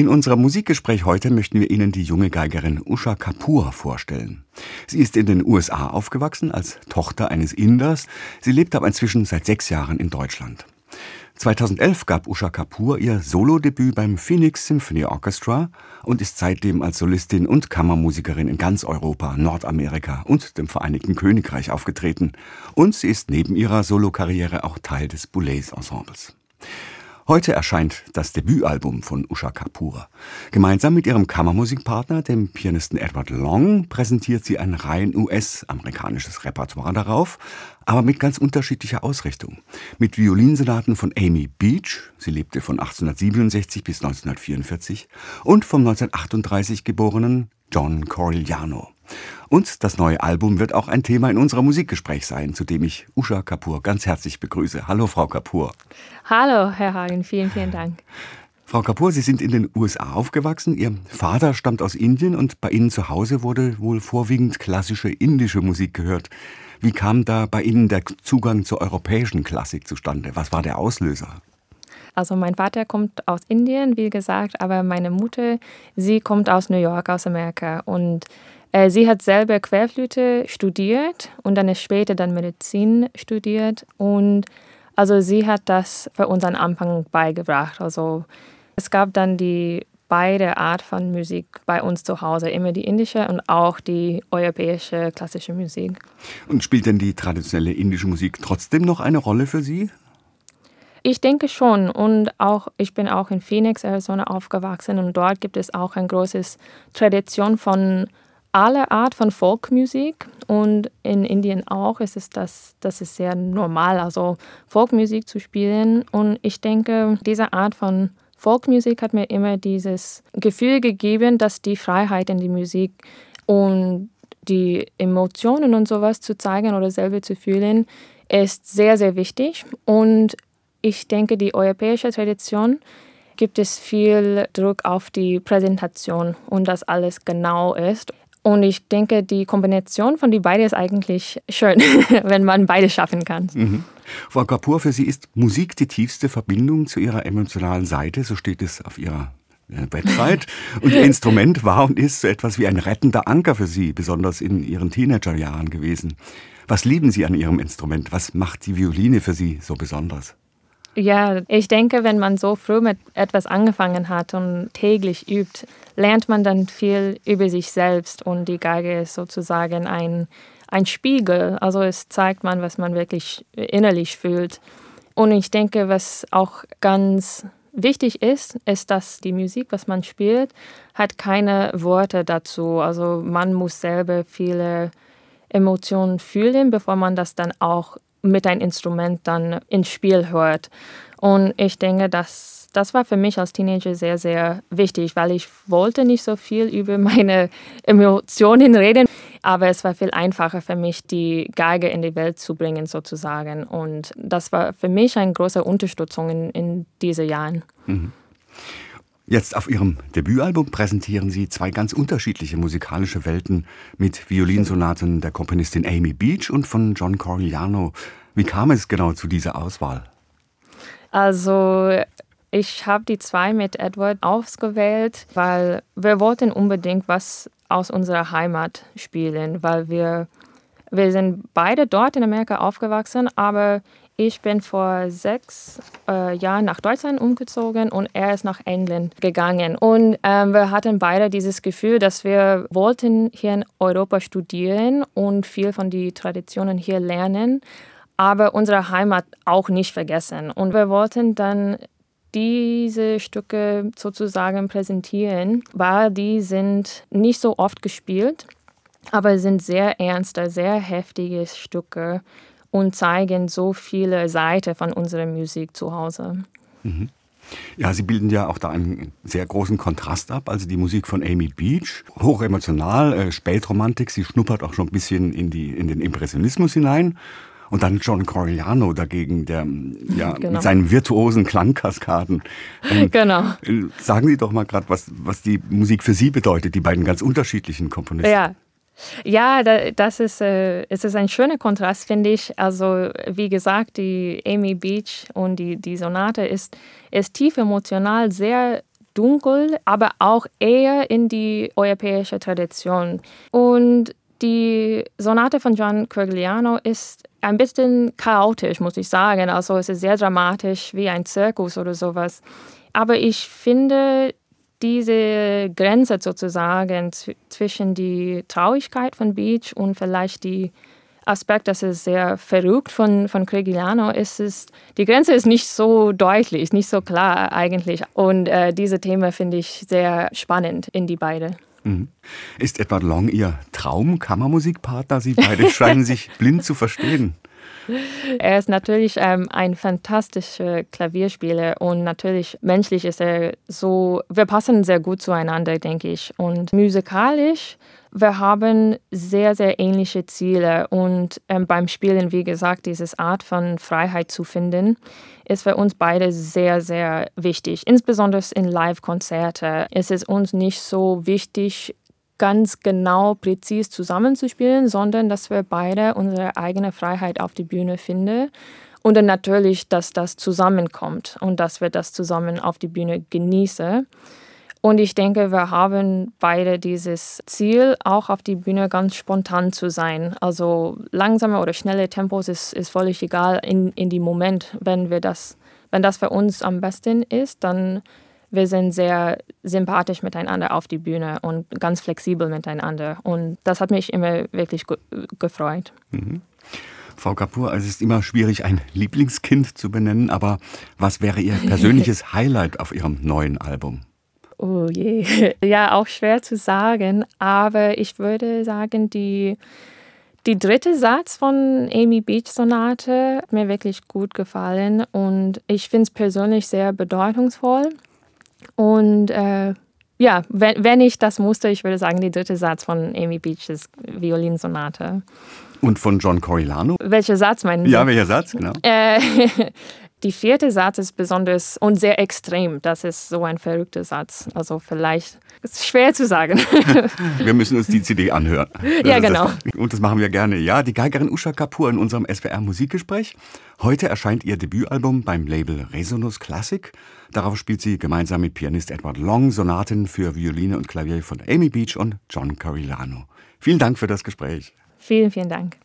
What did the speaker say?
In unserem Musikgespräch heute möchten wir Ihnen die junge Geigerin Usha Kapoor vorstellen. Sie ist in den USA aufgewachsen als Tochter eines Inders. Sie lebt aber inzwischen seit sechs Jahren in Deutschland. 2011 gab Usha Kapoor ihr Solodebüt beim Phoenix Symphony Orchestra und ist seitdem als Solistin und Kammermusikerin in ganz Europa, Nordamerika und dem Vereinigten Königreich aufgetreten. Und sie ist neben ihrer Solokarriere auch Teil des Boulez-Ensembles. Heute erscheint das Debütalbum von Usha Kapoor. Gemeinsam mit ihrem Kammermusikpartner, dem Pianisten Edward Long, präsentiert sie ein rein US-amerikanisches Repertoire darauf, aber mit ganz unterschiedlicher Ausrichtung. Mit Violinsonaten von Amy Beach, sie lebte von 1867 bis 1944, und vom 1938 geborenen John Corigliano. Und das neue Album wird auch ein Thema in unserem Musikgespräch sein, zu dem ich Usha Kapoor ganz herzlich begrüße. Hallo, Frau Kapoor. Hallo, Herr Hagen, vielen, vielen Dank. Frau Kapoor, Sie sind in den USA aufgewachsen. Ihr Vater stammt aus Indien und bei Ihnen zu Hause wurde wohl vorwiegend klassische indische Musik gehört. Wie kam da bei Ihnen der Zugang zur europäischen Klassik zustande? Was war der Auslöser? Also mein Vater kommt aus Indien, wie gesagt, aber meine Mutter, sie kommt aus New York, aus Amerika. Und sie hat selber Querflöte studiert und dann später dann Medizin studiert. Und also sie hat das für uns am Anfang beigebracht. Also es gab dann die beide Art von Musik bei uns zu Hause, immer die indische und auch die europäische klassische Musik. Und spielt denn die traditionelle indische Musik trotzdem noch eine Rolle für Sie? Ich denke schon. Und auch, ich bin auch in Phoenix, Arizona aufgewachsen und dort gibt es auch eine große Tradition von aller Art von Folkmusik. Und in Indien auch ist es das, das ist sehr normal, also Folkmusik zu spielen. Und ich denke, diese Art von Folkmusik hat mir immer dieses Gefühl gegeben, dass die Freiheit in die Musik und die Emotionen und sowas zu zeigen oder selber zu fühlen, ist sehr, sehr wichtig. Und ich denke, die europäische Tradition gibt es viel Druck auf die Präsentation und dass alles genau ist. Und ich denke, die Kombination von die beiden ist eigentlich schön, wenn man beide schaffen kann. Mhm. Frau Kapoor, für Sie ist Musik die tiefste Verbindung zu Ihrer emotionalen Seite, so steht es auf Ihrer äh, Website. Und Ihr Instrument war und ist so etwas wie ein rettender Anker für Sie, besonders in Ihren Teenagerjahren gewesen. Was lieben Sie an Ihrem Instrument? Was macht die Violine für Sie so besonders? Ja, ich denke, wenn man so früh mit etwas angefangen hat und täglich übt, lernt man dann viel über sich selbst und die Geige ist sozusagen ein, ein Spiegel. Also es zeigt man, was man wirklich innerlich fühlt. Und ich denke, was auch ganz wichtig ist, ist, dass die Musik, was man spielt, hat keine Worte dazu. Also man muss selber viele Emotionen fühlen, bevor man das dann auch mit einem Instrument dann ins Spiel hört. Und ich denke, dass das war für mich als Teenager sehr, sehr wichtig, weil ich wollte nicht so viel über meine Emotionen reden, aber es war viel einfacher für mich, die Geige in die Welt zu bringen sozusagen. Und das war für mich eine große Unterstützung in, in diesen Jahren. Mhm. Jetzt auf Ihrem Debütalbum präsentieren Sie zwei ganz unterschiedliche musikalische Welten mit Violinsonaten der Komponistin Amy Beach und von John Corigliano. Wie kam es genau zu dieser Auswahl? Also ich habe die zwei mit Edward ausgewählt, weil wir wollten unbedingt was aus unserer Heimat spielen, weil wir wir sind beide dort in Amerika aufgewachsen, aber ich bin vor sechs äh, Jahren nach Deutschland umgezogen und er ist nach England gegangen. Und ähm, wir hatten beide dieses Gefühl, dass wir wollten hier in Europa studieren und viel von den Traditionen hier lernen, aber unsere Heimat auch nicht vergessen. Und wir wollten dann diese Stücke sozusagen präsentieren, weil die sind nicht so oft gespielt, aber sind sehr ernste, sehr heftige Stücke und zeigen so viele Seiten von unserer Musik zu Hause. Mhm. Ja, Sie bilden ja auch da einen sehr großen Kontrast ab. Also die Musik von Amy Beach, hochemotional, äh, Spätromantik, sie schnuppert auch schon ein bisschen in, die, in den Impressionismus hinein. Und dann John Corigliano dagegen, der ja genau. mit seinen virtuosen Klangkaskaden. Ähm, genau. Äh, sagen Sie doch mal gerade, was, was die Musik für Sie bedeutet, die beiden ganz unterschiedlichen Komponisten. Ja, ja, das ist, äh, es ist ein schöner Kontrast, finde ich. Also, wie gesagt, die Amy Beach und die, die Sonate ist, ist tief emotional, sehr dunkel, aber auch eher in die europäische Tradition. Und die Sonate von John Corigliano ist ein bisschen chaotisch, muss ich sagen. Also es ist sehr dramatisch, wie ein Zirkus oder sowas. Aber ich finde, diese Grenze sozusagen zwischen die Traurigkeit von Beach und vielleicht die Aspekt, das ist sehr verrückt von, von Cregiliano, ist es, die Grenze ist nicht so deutlich, nicht so klar eigentlich. Und äh, diese Themen finde ich sehr spannend in die beiden. Mhm. Ist Edward Long Ihr Traum-Kammermusikpartner? Sie beide scheinen sich blind zu verstehen. Er ist natürlich ähm, ein fantastischer Klavierspieler und natürlich menschlich ist er so, wir passen sehr gut zueinander, denke ich. Und musikalisch, wir haben sehr, sehr ähnliche Ziele und ähm, beim Spielen, wie gesagt, diese Art von Freiheit zu finden, ist für uns beide sehr, sehr wichtig. Insbesondere in Live-Konzerten ist es uns nicht so wichtig, ganz genau, präzis zusammenzuspielen, sondern dass wir beide unsere eigene Freiheit auf die Bühne finden. Und dann natürlich, dass das zusammenkommt und dass wir das zusammen auf die Bühne genießen. Und ich denke, wir haben beide dieses Ziel, auch auf die Bühne ganz spontan zu sein. Also langsame oder schnelle Tempos ist, ist völlig egal in, in dem Moment. Wenn wir das, wenn das für uns am besten ist, dann wir sind sehr sympathisch miteinander auf die Bühne und ganz flexibel miteinander. Und das hat mich immer wirklich ge gefreut. Mhm. Frau Kapoor, es ist immer schwierig, ein Lieblingskind zu benennen, aber was wäre Ihr persönliches Highlight auf Ihrem neuen Album? Oh je, ja, auch schwer zu sagen, aber ich würde sagen, die, die dritte Satz von Amy Beach Sonate hat mir wirklich gut gefallen und ich finde es persönlich sehr bedeutungsvoll. Und äh, ja, wenn, wenn ich das musste, ich würde sagen, die dritte Satz von Amy Beaches Violinsonate. Und von John Coriolano? Welcher Satz meinen Sie? Ja, welcher Satz, genau. Äh, die vierte Satz ist besonders und sehr extrem. Das ist so ein verrückter Satz. Also vielleicht ist schwer zu sagen. wir müssen uns die CD anhören. Das ja, genau. Das. Und das machen wir gerne. Ja, die Geigerin Usha Kapoor in unserem SWR Musikgespräch. Heute erscheint ihr Debütalbum beim Label Resonus Classic. Darauf spielt sie gemeinsam mit Pianist Edward Long Sonaten für Violine und Klavier von Amy Beach und John Carilano. Vielen Dank für das Gespräch. Vielen, vielen Dank.